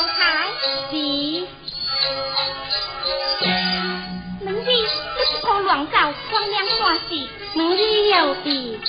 有牌是。门字不是破乱搞，光亮算是门字有字。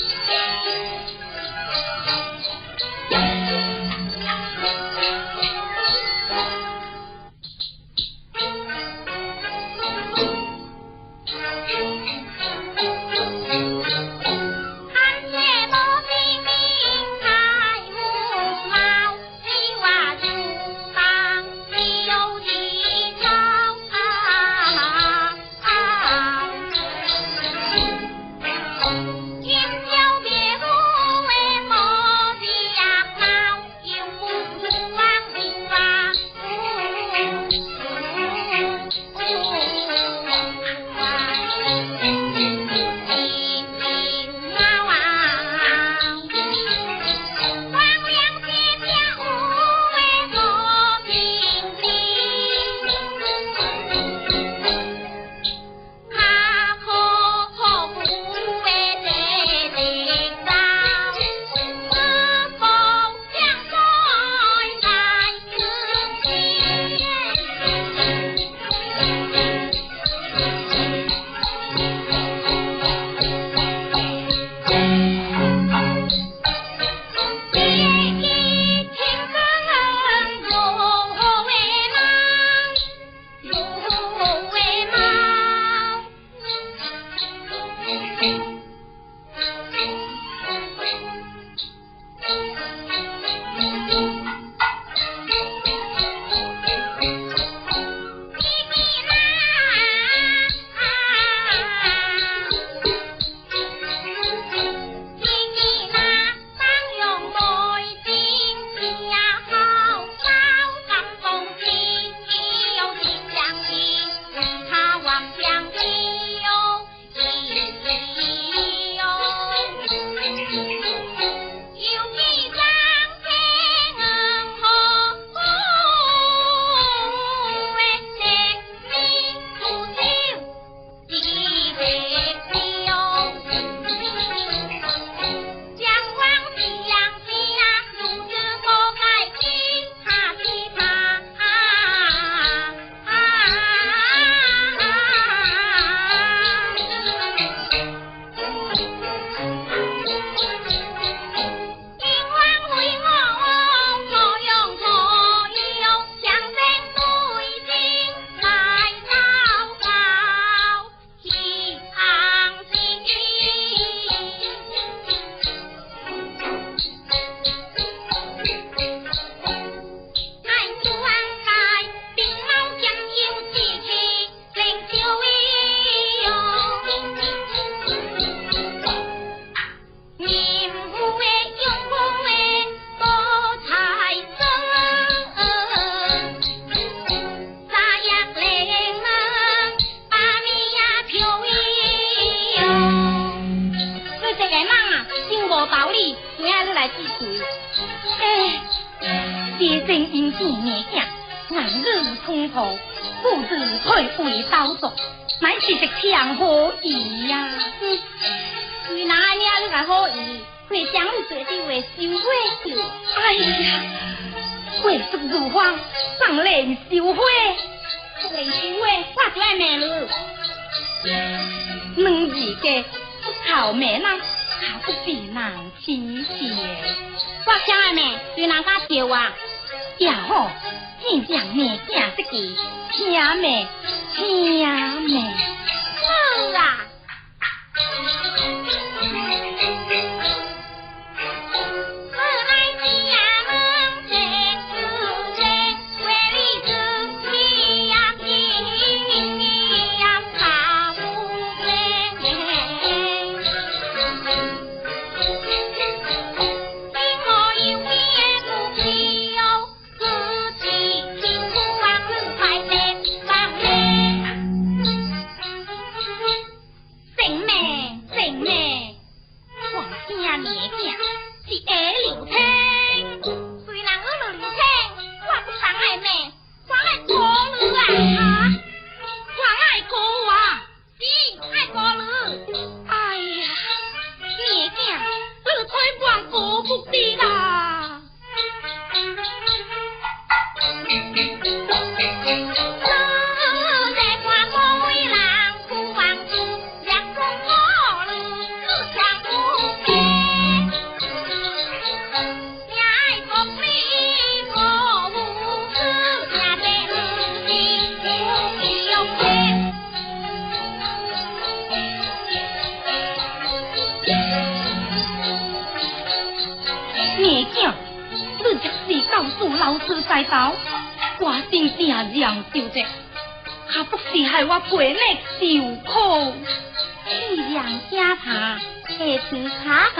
茶，下次卡卡，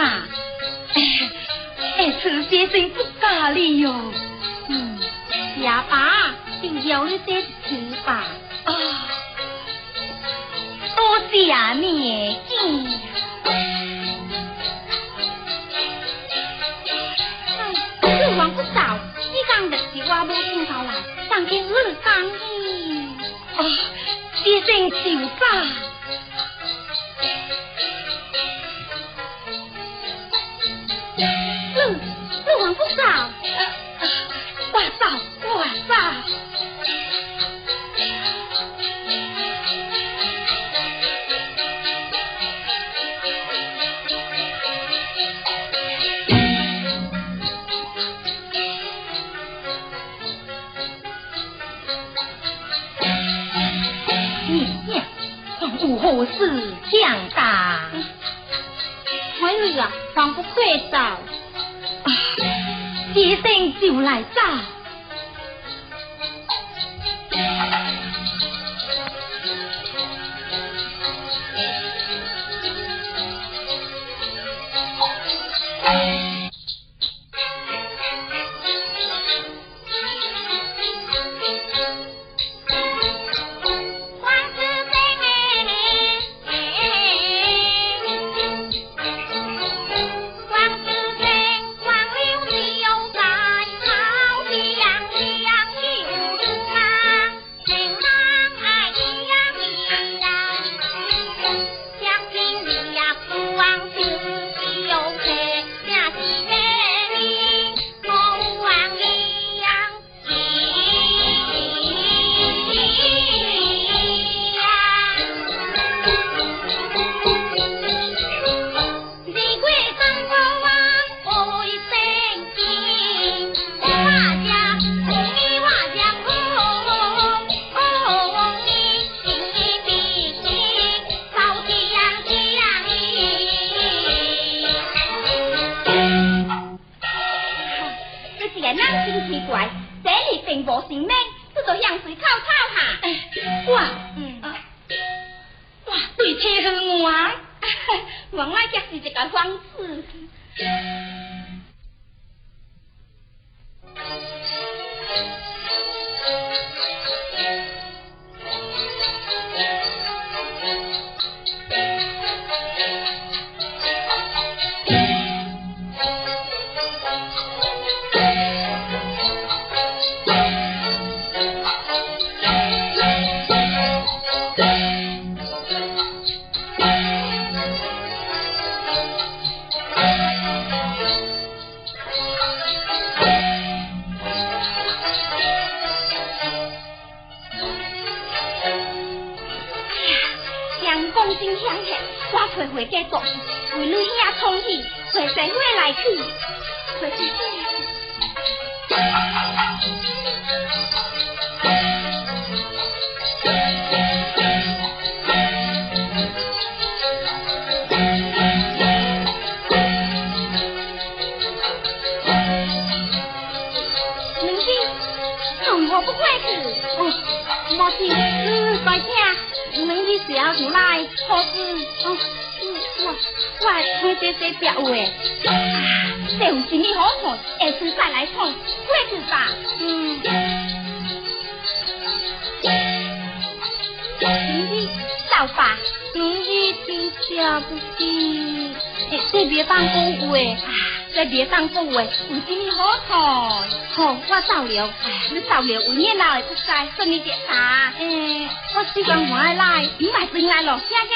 下次先生不咖哩哟。嗯，下爸就要你这次吧。啊，多谢你，嗯。哎，王不少，你讲的是我无听到来，上天日讲的。啊。先生就罢。何事强大？孩儿啊，方不快走，一生就来走。家做事，为你兄冲气，陪社会来去，陪社母亲，嗯，大姐，恁你是要出来？可是，哦，听这些表话，啊，这有什么好看？下次再来唱，过去吧。嗯。你老爸，恁你真下不去，这别当讲话，这别当讲话，有什么好看？好，我走了。你走了，有年老的不在，说你点啥？诶，我习惯回来，你买进来了，行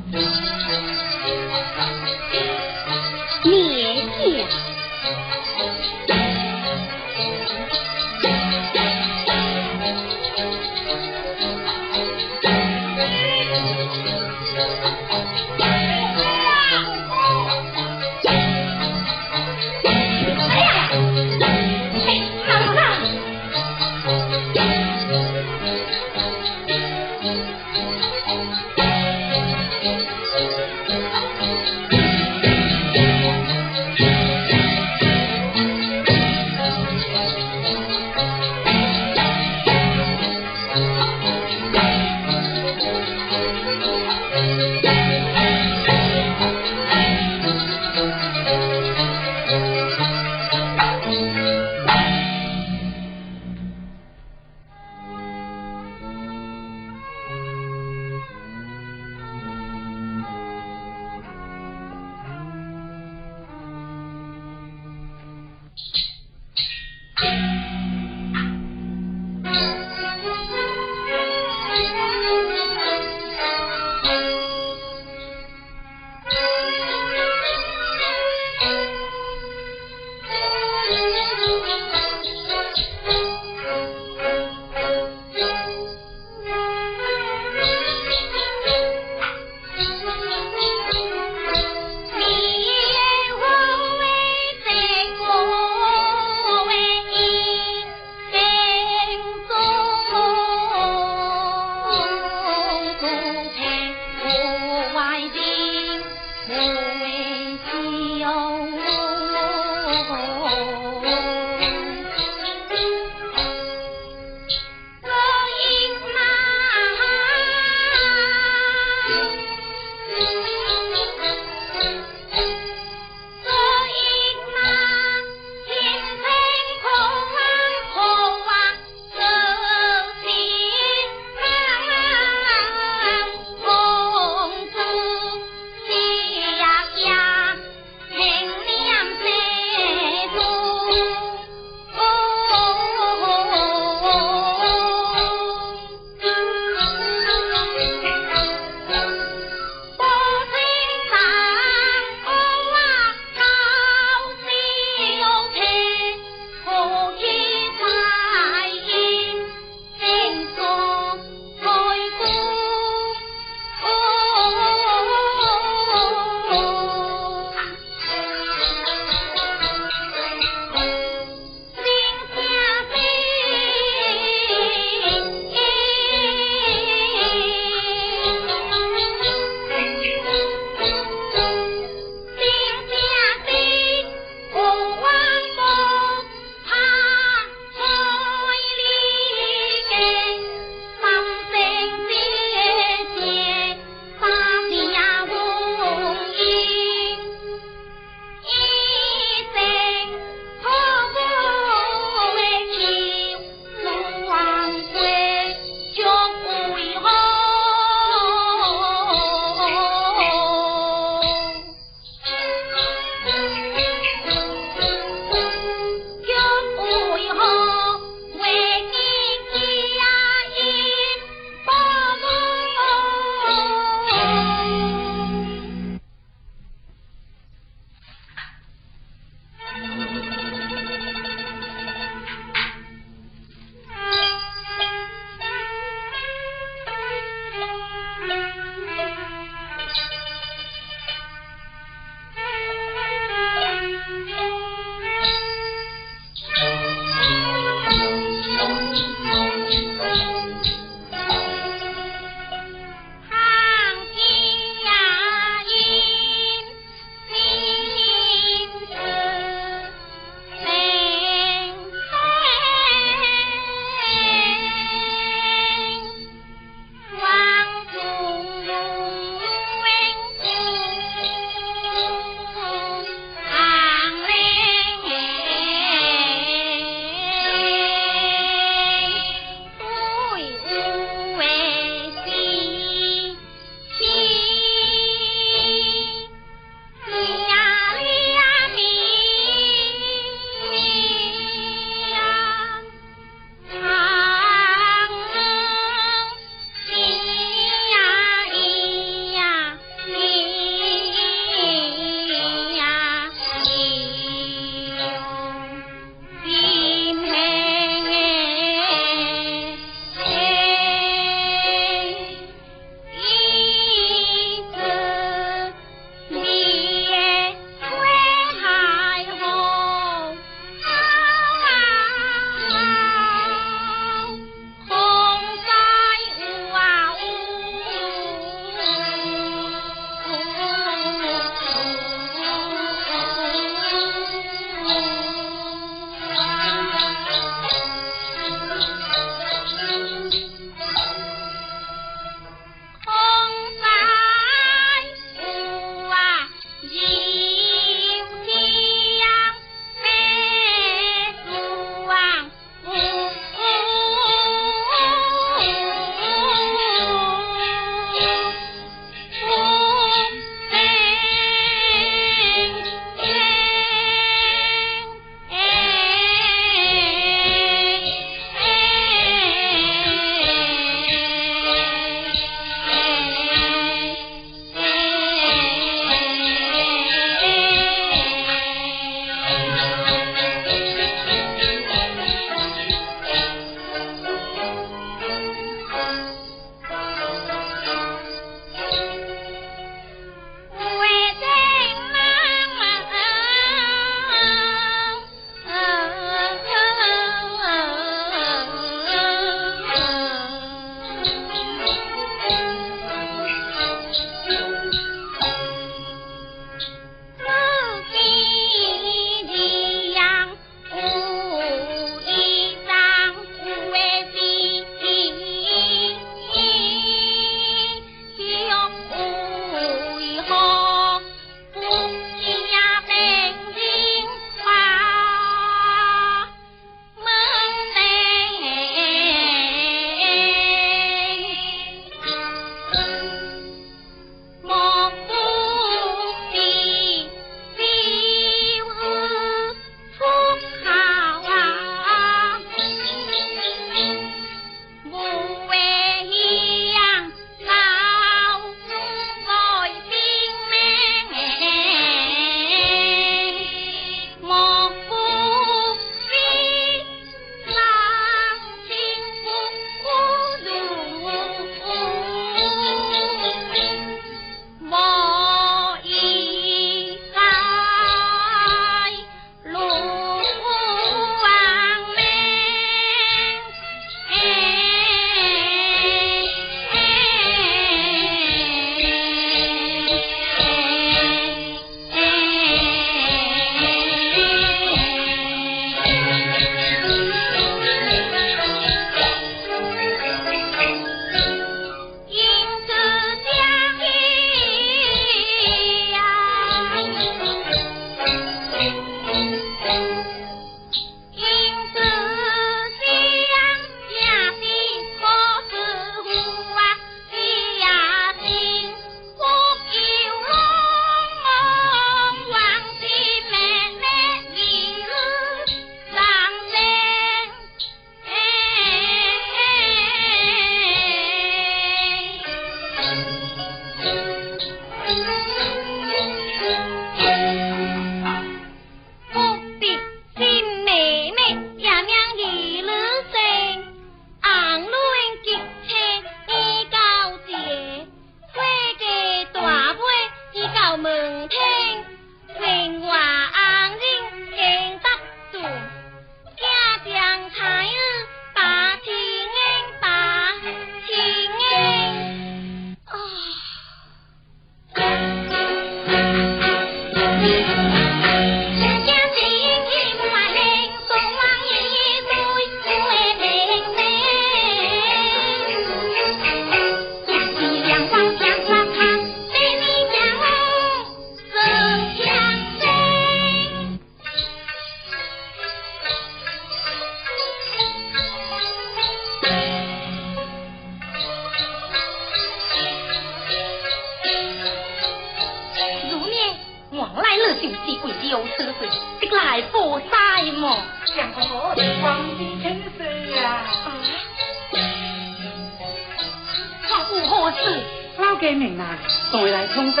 通知，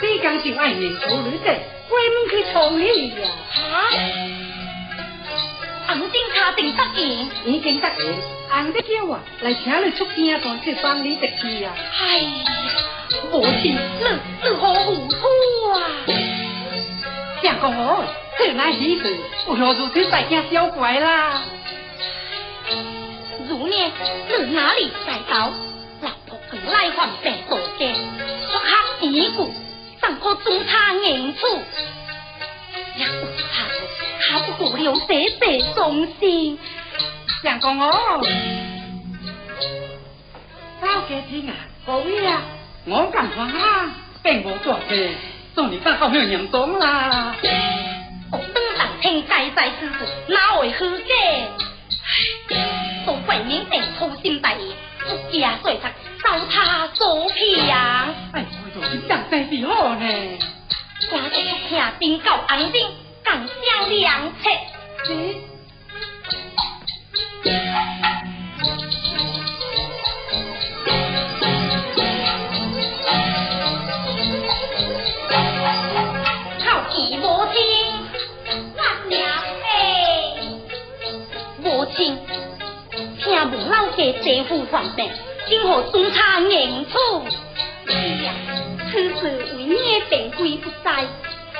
这刚就爱年处女的，关门去创喜呀！啊！红丁卡定得应，已经得应。红的叫啊，来请你出京团去帮你食去呀！哎呀，母亲，你你好糊涂啊！相公哦，这乃喜事，不要如此大惊小怪啦。如呢，你哪里在到？老婆更来还白多的。上可中差银处，也不差他不过了这这忠心。相公哦，早家听啊，各位啊，我干话啊，并无多事，送你到后面娘东啦。我登上天该在之事，哪会虚假？都怪明定粗心大意，不加说他，糟蹋左皮呀！哎。讲真是好呢，我这听兵到红兵，更相良策。靠义母亲，我娘哎，母亲，听闻老家姐夫患病，今后中差应处。此事为孽病归不在，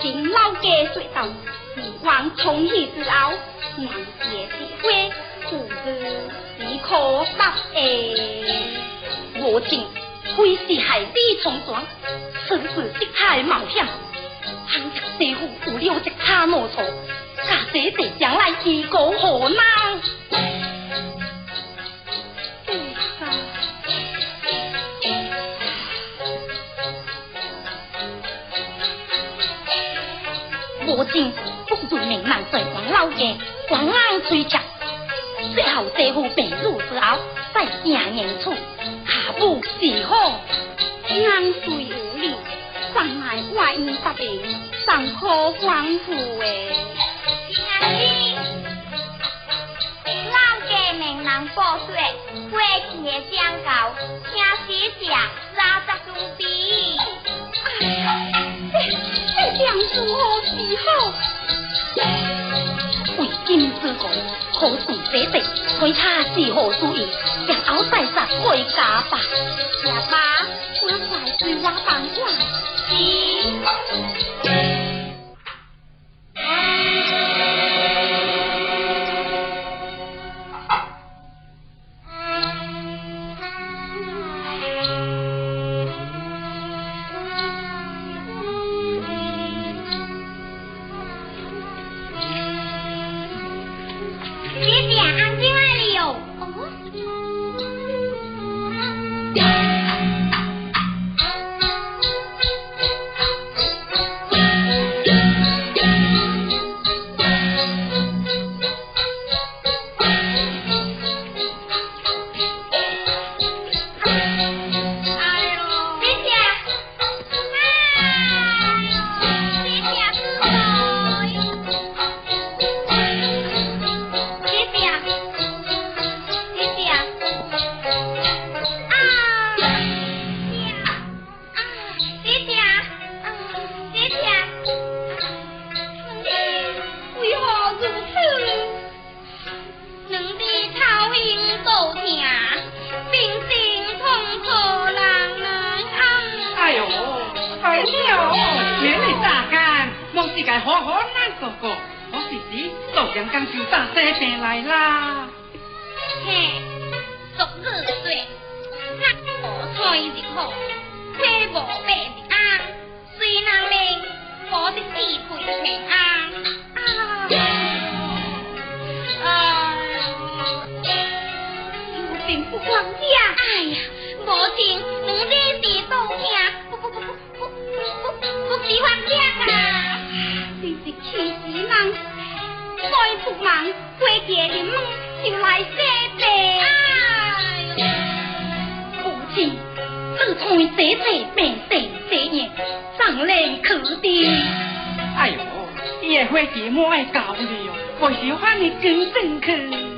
请老家说道，希望从喜之后，娘姐是会，故事只可答诶。我情非是海底冲撞，此事色彩冒险，倘若师傅有了一差莫错，家姐姐将来结果何难？母亲不如明人在王老家，广安追求，最后这副病入之后，再行人处，下步是好。安虽无力，上来外因发病，上可关护诶。娘亲，老家明人报说，过去的相告，听师长三十多笔。这样子好时候，为今之功，可算姐弟，为他是何主意？日后再杀回家吧。爸爸，我快随我办话。该好好难哥哥，我弟弟早将刚就打这边来啦。嘿，昨日说，那我菜日好，花无白日安，谁能令我的智慧平安？啊！有病不光死人，再不忙过节的门就来这边。哎母亲，自从这次变成这样，上来可的。哎呦，也会节目爱搞的哟，我喜欢你跟正去。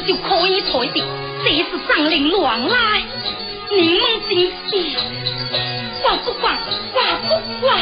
就可以退的，这是上林乱来，你们真是管不管，管不管，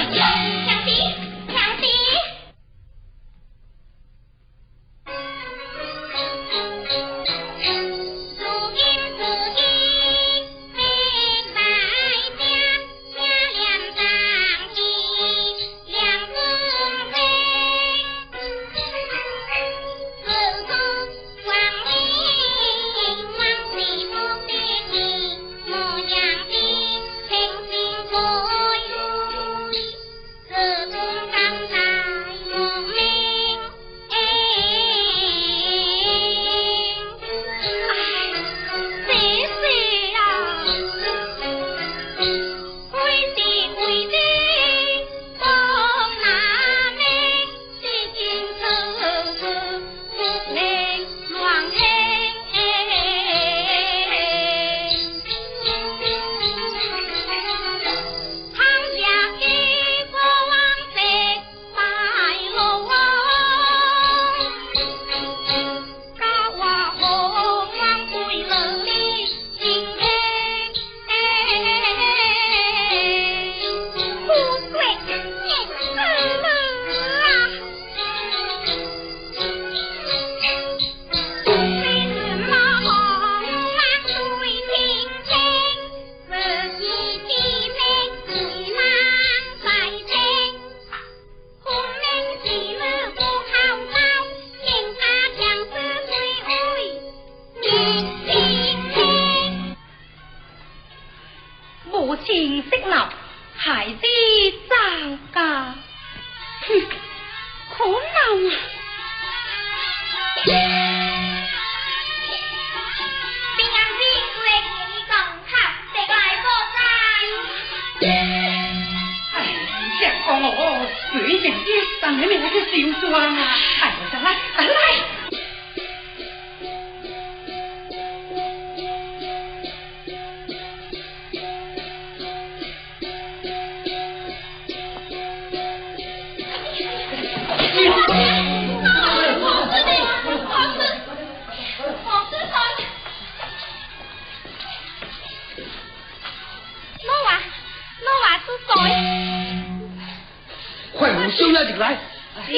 收了进来。是。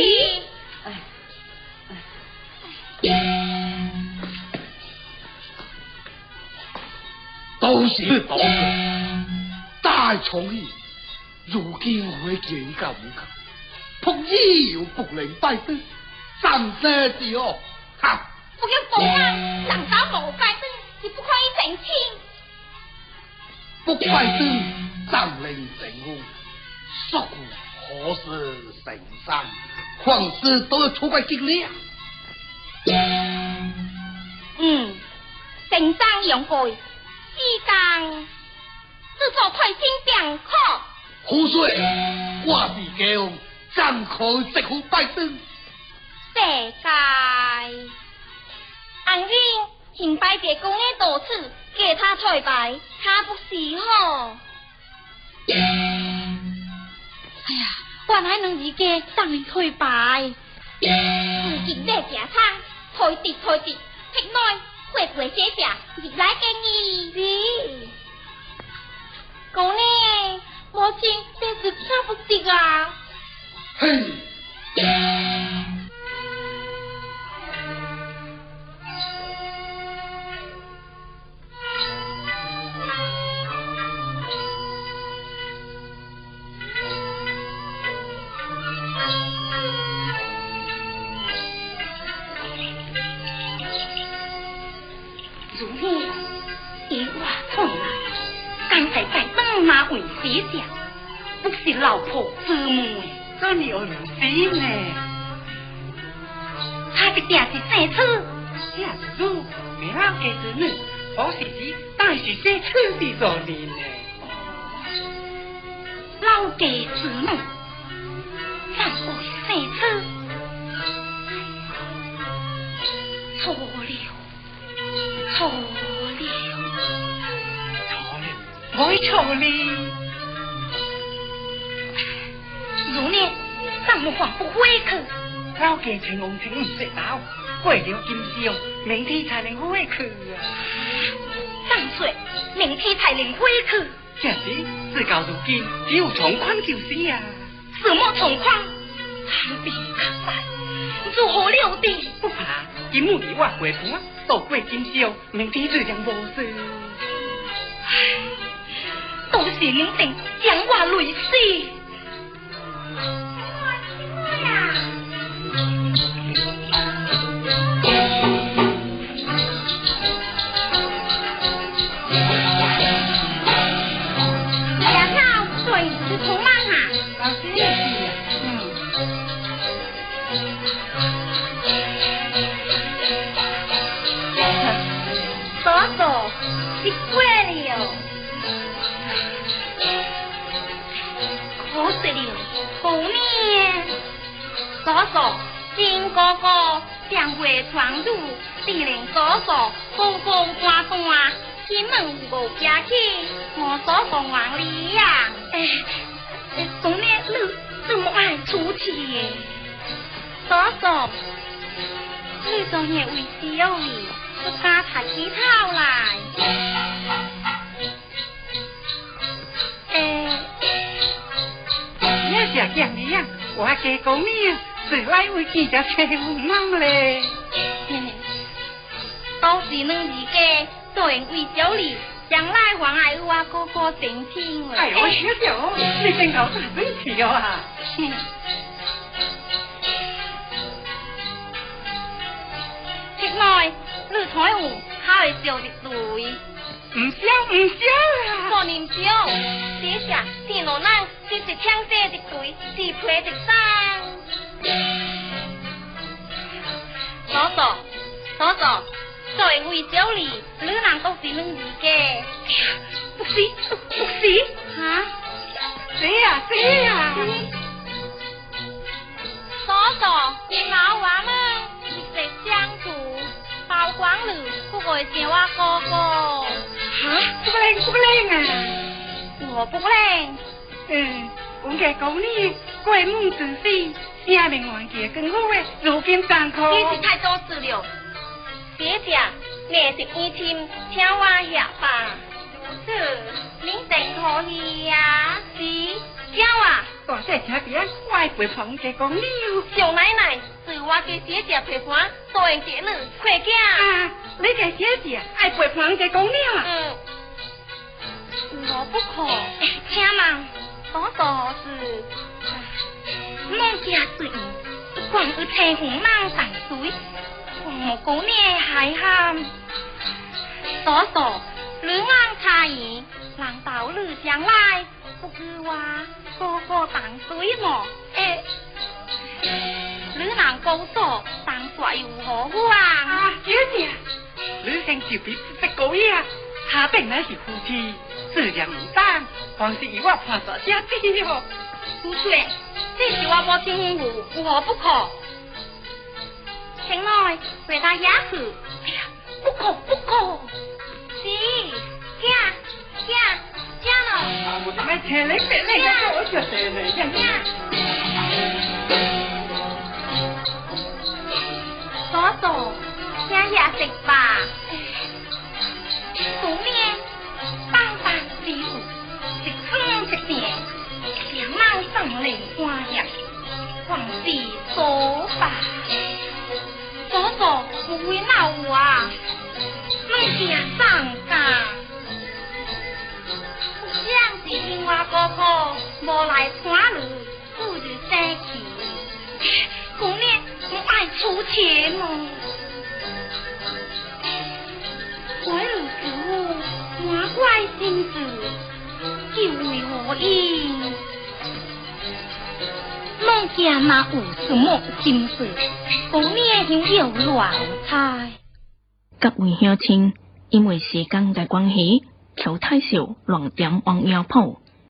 都是宝哥，大如今会见一个五个，仆役又不能拜登，三色的哦，哈！不要讲啊，人家冇拜登，你不可以澄清。不拜登，张令成功，说。何事神山，况事都要出怪经历啊！嗯，神山用过，时间制作退心病可。胡说！我是叫张口直呼拜登。世界，安英请拜别公的多次，给他退拜，他不喜好。哎呀，原来两日家当你退拜，不见在家餐，退地退地，吃内会不会写下，日来给你。是，公呢，母亲这是听不得啊。嘿。是这次的做人呢。老家子女，难怪谁子？错了，错了，错了，我错了。如念，怎么还不回去？老家陈红清唔识道，过了今宵，明天才能回去啊！明天才能回去。这是自到如今，只有从宽就是啊。什么从宽？旁边可在，如何了得？不怕，今日我回盘，度过今宵，明天自然无事。唉，都是你定将我累死。来为记者车忙嘞？都是恁二家做人为小李，将来还爱我哥哥定亲哎呦，小舅，你真搞大嘴皮啊！现在你彩虹他会笑的对，唔笑唔笑啊！过年少，这下天罗奶这是枪射的对，是配的生。嫂嫂，嫂嫂，作为我教你，你能够是能理解？不是，不是，啊？谁呀、啊？谁呀、啊？嫂嫂，你老娃们一直相处，包光了，不会想我哥哥。啊？不灵，不灵啊！我不灵。嗯，我该讲你，怪梦自私。下面完结更好诶，如今干苦。你是太多事了，姐姐，你是一听，请我下吧。如此，你真可以呀？是，叫啊！大姐姐别，我爱陪旁嘅讲了。小奶奶，是我给姐姐陪伴，多谢你，快点。啊，你给姐姐爱陪旁嘅讲了。嗯，我不可，请问多少是？孟家水，光是青红芒淡水，我姑娘还喊多少？女安茶言，难道女将来不知话哥哥淡水么？哎，女难高座淡水如何话？啊，姐姐，女生就别不识讲呀，他定乃是夫妻，自然唔单，还是以我判断家弟哟。不对，这是我无听话，有何不可？请来回答下去。哎呀，不可不可。是，嫁嫁嫁了。我怎么听你别那个我就得了呀？嫂嫂，家下食吧。姑娘，两猫生灵花样，皇帝说吧。嫂嫂，不会闹我啊。孟家上家，这样是因我哥哥无来看你，不如生气。姑娘，我爱出钱哦。怪如此，我怪心事，就为何因？梦见那有什么心事？姑娘就有乱猜。各位乡亲，因为时间的关系，求太少乱点王药铺。